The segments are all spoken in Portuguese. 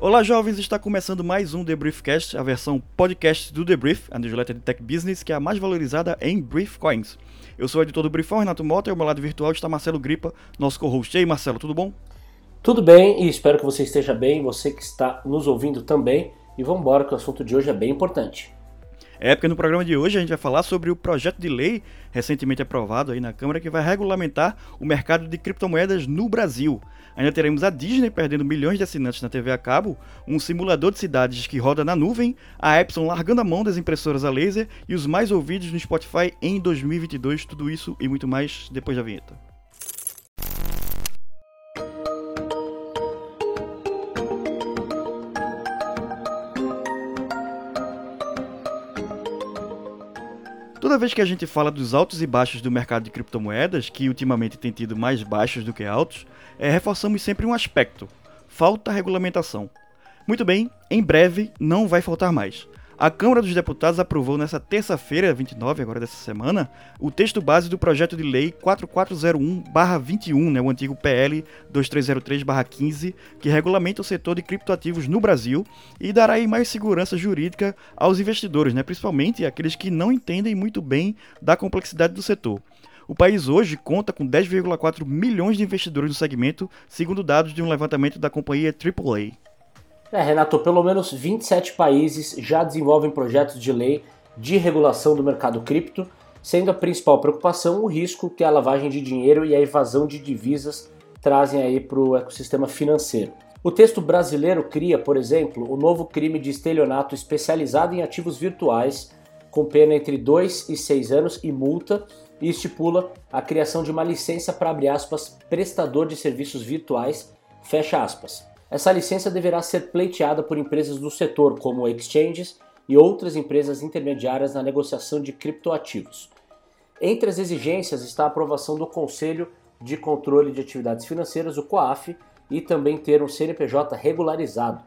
Olá, jovens! Está começando mais um The Briefcast, a versão podcast do The Brief, a newsletter de tech business que é a mais valorizada em Brief Coins. Eu sou o editor do Briefão, Renato Mota, e ao meu lado virtual está Marcelo Gripa, nosso co-host. E aí, Marcelo, tudo bom? Tudo bem e espero que você esteja bem, você que está nos ouvindo também. E vamos embora que o assunto de hoje é bem importante. É, porque no programa de hoje a gente vai falar sobre o projeto de lei recentemente aprovado aí na Câmara que vai regulamentar o mercado de criptomoedas no Brasil. Ainda teremos a Disney perdendo milhões de assinantes na TV a cabo, um simulador de cidades que roda na nuvem, a Epson largando a mão das impressoras a laser e os mais ouvidos no Spotify em 2022. Tudo isso e muito mais depois da vinheta. Toda vez que a gente fala dos altos e baixos do mercado de criptomoedas, que ultimamente tem tido mais baixos do que altos, é, reforçamos sempre um aspecto: falta regulamentação. Muito bem, em breve não vai faltar mais. A Câmara dos Deputados aprovou nesta terça-feira, 29 agora dessa semana, o texto base do projeto de lei 4401/21, né, o antigo PL 2303/15, que regulamenta o setor de criptoativos no Brasil e dará aí mais segurança jurídica aos investidores, né, principalmente aqueles que não entendem muito bem da complexidade do setor. O país hoje conta com 10,4 milhões de investidores no segmento, segundo dados de um levantamento da companhia AAA. É, Renato, pelo menos 27 países já desenvolvem projetos de lei de regulação do mercado cripto, sendo a principal preocupação o risco que a lavagem de dinheiro e a evasão de divisas trazem aí para o ecossistema financeiro. O texto brasileiro cria, por exemplo, o novo crime de estelionato especializado em ativos virtuais, com pena entre 2 e 6 anos e multa, e estipula a criação de uma licença para, abrir aspas, prestador de serviços virtuais, fecha aspas. Essa licença deverá ser pleiteada por empresas do setor, como exchanges e outras empresas intermediárias na negociação de criptoativos. Entre as exigências está a aprovação do Conselho de Controle de Atividades Financeiras, o COAF, e também ter um CNPJ regularizado.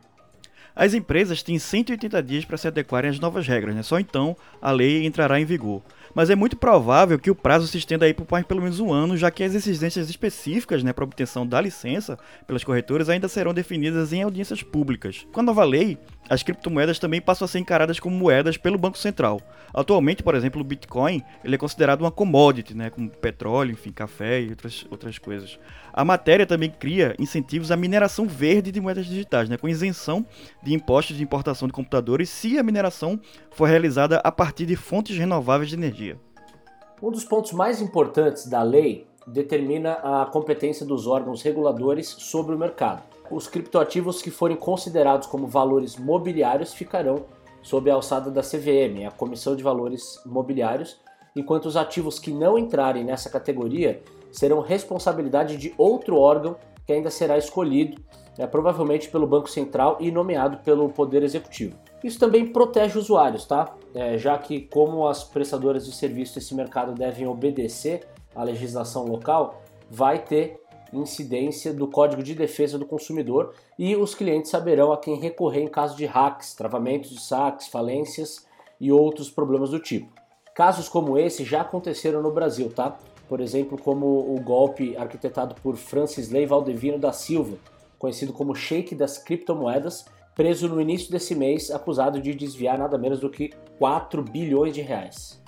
As empresas têm 180 dias para se adequarem às novas regras, né? só então a lei entrará em vigor mas é muito provável que o prazo se estenda aí por pelo menos um ano, já que as exigências específicas né, para obtenção da licença pelas corretoras ainda serão definidas em audiências públicas. Com a nova lei, as criptomoedas também passam a ser encaradas como moedas pelo Banco Central. Atualmente, por exemplo, o Bitcoin ele é considerado uma commodity, né, como petróleo, enfim, café e outras, outras coisas. A matéria também cria incentivos à mineração verde de moedas digitais, né, com isenção de impostos de importação de computadores se a mineração for realizada a partir de fontes renováveis de energia. Um dos pontos mais importantes da lei determina a competência dos órgãos reguladores sobre o mercado. Os criptoativos que forem considerados como valores mobiliários ficarão sob a alçada da CVM, a Comissão de Valores Mobiliários, enquanto os ativos que não entrarem nessa categoria serão responsabilidade de outro órgão que ainda será escolhido, né, provavelmente pelo Banco Central e nomeado pelo Poder Executivo. Isso também protege usuários, tá? É, já que, como as prestadoras de serviço desse mercado devem obedecer à legislação local, vai ter incidência do Código de Defesa do Consumidor e os clientes saberão a quem recorrer em caso de hacks, travamentos de saques, falências e outros problemas do tipo. Casos como esse já aconteceram no Brasil, tá? Por exemplo, como o golpe arquitetado por Francis Ley Valdevino da Silva, conhecido como Sheik das criptomoedas, preso no início desse mês, acusado de desviar nada menos do que 4 bilhões de reais.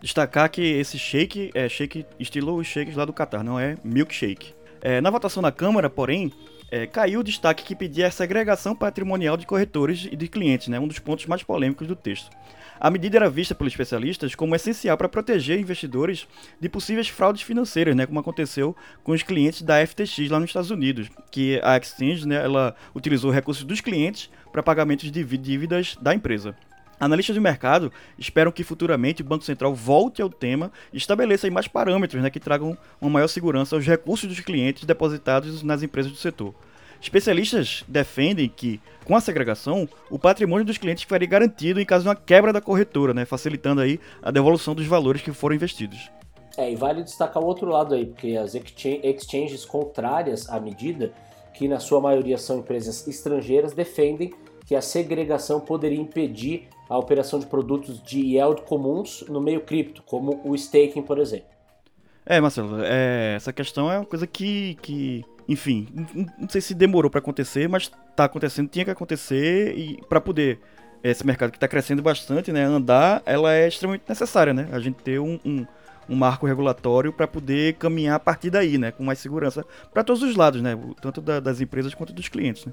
Destacar que esse shake é shake estilo os shakes lá do Qatar, não é milkshake. É, na votação na Câmara, porém, é, caiu o destaque que pedia a segregação patrimonial de corretores e de clientes, né, um dos pontos mais polêmicos do texto. A medida era vista pelos especialistas como essencial para proteger investidores de possíveis fraudes financeiras, né, como aconteceu com os clientes da FTX lá nos Estados Unidos, que a exchange né, ela utilizou recursos dos clientes para pagamentos de dívidas da empresa. Analistas do mercado esperam que futuramente o Banco Central volte ao tema e estabeleça mais parâmetros né, que tragam uma maior segurança aos recursos dos clientes depositados nas empresas do setor. Especialistas defendem que, com a segregação, o patrimônio dos clientes ficaria garantido em caso de uma quebra da corretora, né, facilitando aí a devolução dos valores que foram investidos. É, e vale destacar o outro lado aí, porque as exchanges contrárias à medida, que na sua maioria são empresas estrangeiras, defendem que a segregação poderia impedir a operação de produtos de yield comuns no meio cripto, como o staking, por exemplo. É, Marcelo, é, essa questão é uma coisa que, que enfim, não sei se demorou para acontecer, mas está acontecendo, tinha que acontecer e para poder esse mercado que está crescendo bastante, né, andar, ela é extremamente necessária, né? A gente ter um, um, um marco regulatório para poder caminhar a partir daí, né, com mais segurança para todos os lados, né, tanto da, das empresas quanto dos clientes. Né?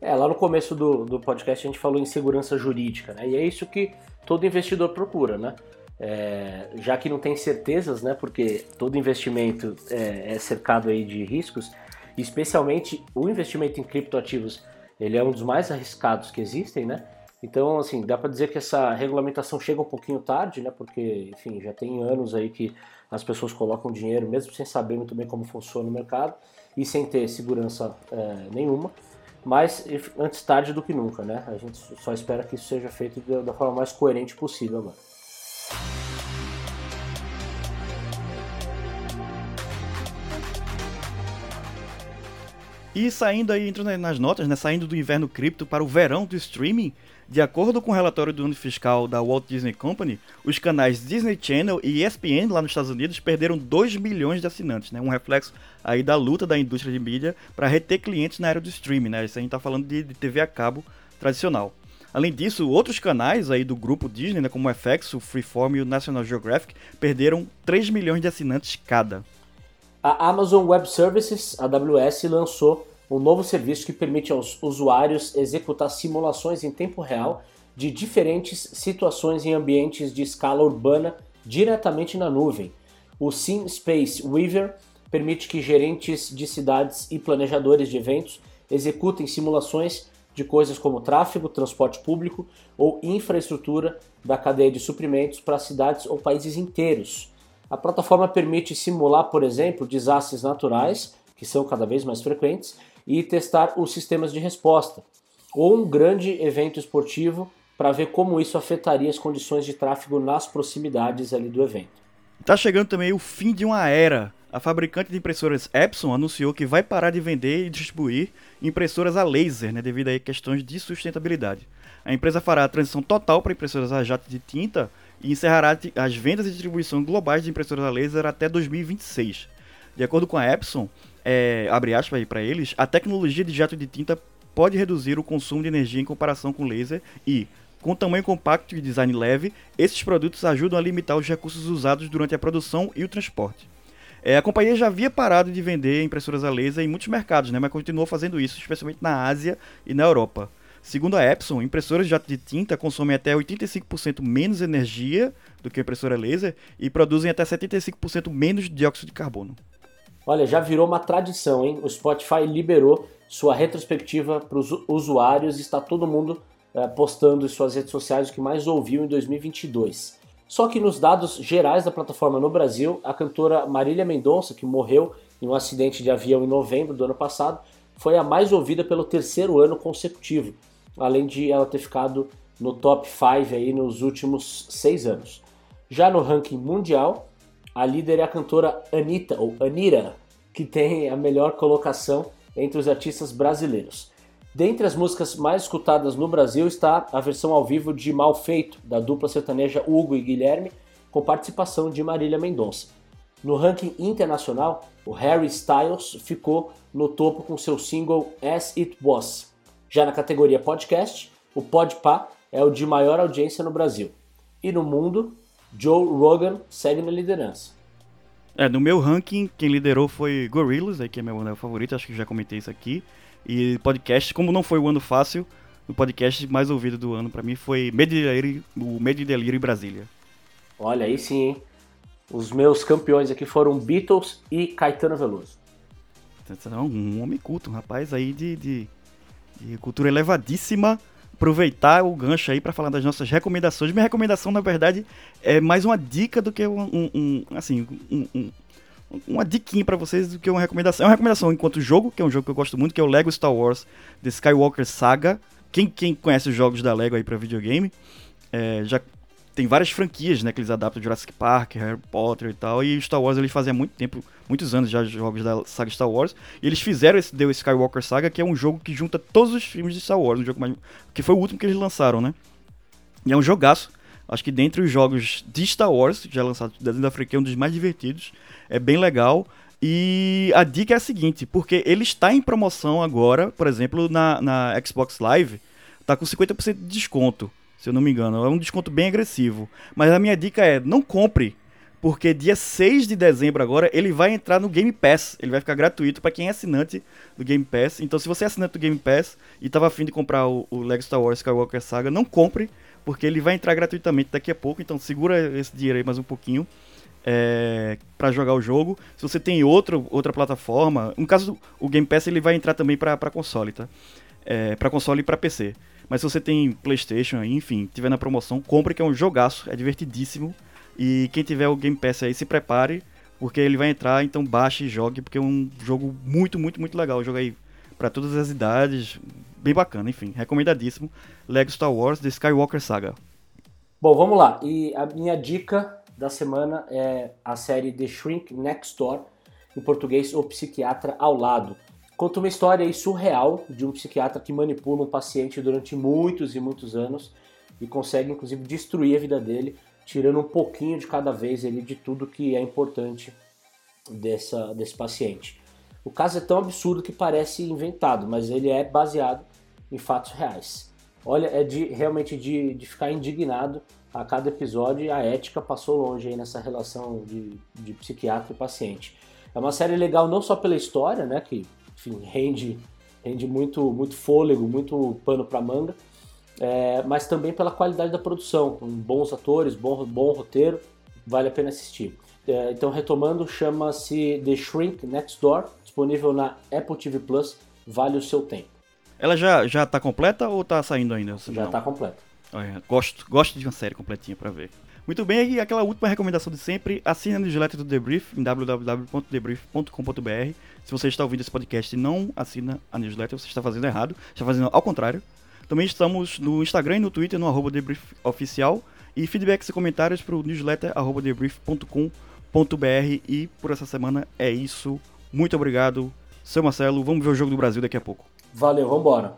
É, lá no começo do, do podcast a gente falou em segurança jurídica, né? E é isso que todo investidor procura, né? É, já que não tem certezas, né? Porque todo investimento é, é, cercado aí de riscos, especialmente o investimento em criptoativos, ele é um dos mais arriscados que existem, né? Então, assim, dá para dizer que essa regulamentação chega um pouquinho tarde, né? Porque, enfim, já tem anos aí que as pessoas colocam dinheiro, mesmo sem saber muito bem como funciona o mercado e sem ter segurança é, nenhuma. Mas antes tarde do que nunca, né? A gente só espera que isso seja feito da forma mais coerente possível agora. E saindo aí, entrando nas notas, né, saindo do inverno cripto para o verão do streaming, de acordo com o relatório do ano fiscal da Walt Disney Company, os canais Disney Channel e ESPN lá nos Estados Unidos perderam 2 milhões de assinantes, né, um reflexo aí da luta da indústria de mídia para reter clientes na área do streaming, né, isso a gente está falando de, de TV a cabo tradicional. Além disso, outros canais aí do grupo Disney, né, como o FX, o Freeform e o National Geographic, perderam 3 milhões de assinantes cada. A Amazon Web Services, AWS, lançou um novo serviço que permite aos usuários executar simulações em tempo real de diferentes situações em ambientes de escala urbana diretamente na nuvem. O Sim Space Weaver permite que gerentes de cidades e planejadores de eventos executem simulações de coisas como tráfego, transporte público ou infraestrutura da cadeia de suprimentos para cidades ou países inteiros. A plataforma permite simular, por exemplo, desastres naturais, que são cada vez mais frequentes, e testar os sistemas de resposta, ou um grande evento esportivo para ver como isso afetaria as condições de tráfego nas proximidades ali do evento. Tá chegando também o fim de uma era. A fabricante de impressoras Epson anunciou que vai parar de vender e distribuir impressoras a laser, né, devido a questões de sustentabilidade. A empresa fará a transição total para impressoras a jato de tinta e encerrará as vendas e distribuição globais de impressoras a laser até 2026. De acordo com a Epson, é, abre aspas aí para eles, a tecnologia de jato de tinta pode reduzir o consumo de energia em comparação com laser e, com tamanho compacto e design leve, esses produtos ajudam a limitar os recursos usados durante a produção e o transporte. É, a companhia já havia parado de vender impressoras a laser em muitos mercados, né, mas continuou fazendo isso, especialmente na Ásia e na Europa. Segundo a Epson, impressoras de jato de tinta consomem até 85% menos energia do que a impressora laser e produzem até 75% menos dióxido de carbono. Olha, já virou uma tradição, hein? O Spotify liberou sua retrospectiva para os usuários e está todo mundo é, postando em suas redes sociais o que mais ouviu em 2022. Só que nos dados gerais da plataforma no Brasil, a cantora Marília Mendonça, que morreu em um acidente de avião em novembro do ano passado, foi a mais ouvida pelo terceiro ano consecutivo, além de ela ter ficado no top 5 aí nos últimos seis anos. Já no ranking mundial, a líder é a cantora Anitta, ou Anira, que tem a melhor colocação entre os artistas brasileiros. Dentre as músicas mais escutadas no Brasil está a versão ao vivo de Mal Feito, da dupla sertaneja Hugo e Guilherme, com participação de Marília Mendonça. No ranking internacional, o Harry Styles ficou no topo com seu single As It Was. Já na categoria podcast, o Podpah é o de maior audiência no Brasil. E no mundo, Joe Rogan segue na liderança. É, no meu ranking, quem liderou foi Gorillaz, aí, que é meu banda favorito, acho que já comentei isso aqui. E podcast, como não foi o ano fácil, o podcast mais ouvido do ano para mim foi Medo o Medo e Delírio em Brasília. Olha, aí sim, hein? Os meus campeões aqui foram Beatles e Caetano Veloso. Então, um homem culto, um rapaz aí de, de, de cultura elevadíssima aproveitar o gancho aí para falar das nossas recomendações. Minha recomendação, na verdade, é mais uma dica do que um, um, um assim, um, uma diquinha para vocês do que uma recomendação. É uma recomendação enquanto jogo, que é um jogo que eu gosto muito, que é o Lego Star Wars The Skywalker Saga. Quem, quem conhece os jogos da Lego aí para videogame, é, já tem várias franquias, né, que eles adaptam Jurassic Park, Harry Potter e tal, e Star Wars eles fazem há muito tempo, muitos anos já jogos da saga Star Wars, e eles fizeram esse The Skywalker Saga, que é um jogo que junta todos os filmes de Star Wars, um jogo mais, que foi o último que eles lançaram, né? E é um jogaço. Acho que dentre os jogos de Star Wars, já lançados da África, é um dos mais divertidos. É bem legal. E a dica é a seguinte, porque ele está em promoção agora, por exemplo, na, na Xbox Live, tá com 50% de desconto, se eu não me engano. É um desconto bem agressivo. Mas a minha dica é, não compre, porque dia 6 de dezembro agora ele vai entrar no Game Pass. Ele vai ficar gratuito para quem é assinante do Game Pass. Então se você é assinante do Game Pass e estava afim de comprar o, o Lego Star Wars Skywalker Saga, não compre, porque ele vai entrar gratuitamente daqui a pouco. Então segura esse dinheiro aí mais um pouquinho é, para jogar o jogo. Se você tem outro, outra plataforma, no caso o Game Pass ele vai entrar também para console, tá? É, para console e para PC. Mas se você tem PlayStation, enfim, tiver na promoção, compre que é um jogaço, é divertidíssimo. E quem tiver o Game Pass aí, se prepare, porque ele vai entrar, então baixe e jogue, porque é um jogo muito, muito, muito legal. Jogo aí para todas as idades, bem bacana, enfim, recomendadíssimo. Lego Star Wars The Skywalker Saga. Bom, vamos lá. E a minha dica da semana é a série The Shrink Next Door, em português O Psiquiatra ao Lado. Conta uma história surreal de um psiquiatra que manipula um paciente durante muitos e muitos anos e consegue inclusive destruir a vida dele, tirando um pouquinho de cada vez ali de tudo que é importante dessa, desse paciente. O caso é tão absurdo que parece inventado, mas ele é baseado em fatos reais. Olha, é de realmente de, de ficar indignado a cada episódio a ética passou longe aí nessa relação de, de psiquiatra e paciente. É uma série legal não só pela história, né, que enfim, rende, rende muito, muito fôlego, muito pano para manga, é, mas também pela qualidade da produção, com bons atores, bom, bom roteiro, vale a pena assistir. É, então, retomando, chama-se The Shrink Next Door, disponível na Apple TV Plus, vale o seu tempo. Ela já, já tá completa ou tá saindo ainda? Já não? tá completa. Olha, gosto, gosto de uma série completinha para ver. Muito bem, e aquela última recomendação de sempre, assine a newsletter do Debrief em www.debrief.com.br. Se você está ouvindo esse podcast e não assina a newsletter, você está fazendo errado, está fazendo ao contrário. Também estamos no Instagram e no Twitter, no arroba debriefoficial. E feedbacks e comentários para o newsletter arroba debrief.com.br. E por essa semana é isso. Muito obrigado, seu Marcelo. Vamos ver o Jogo do Brasil daqui a pouco. Valeu, vambora.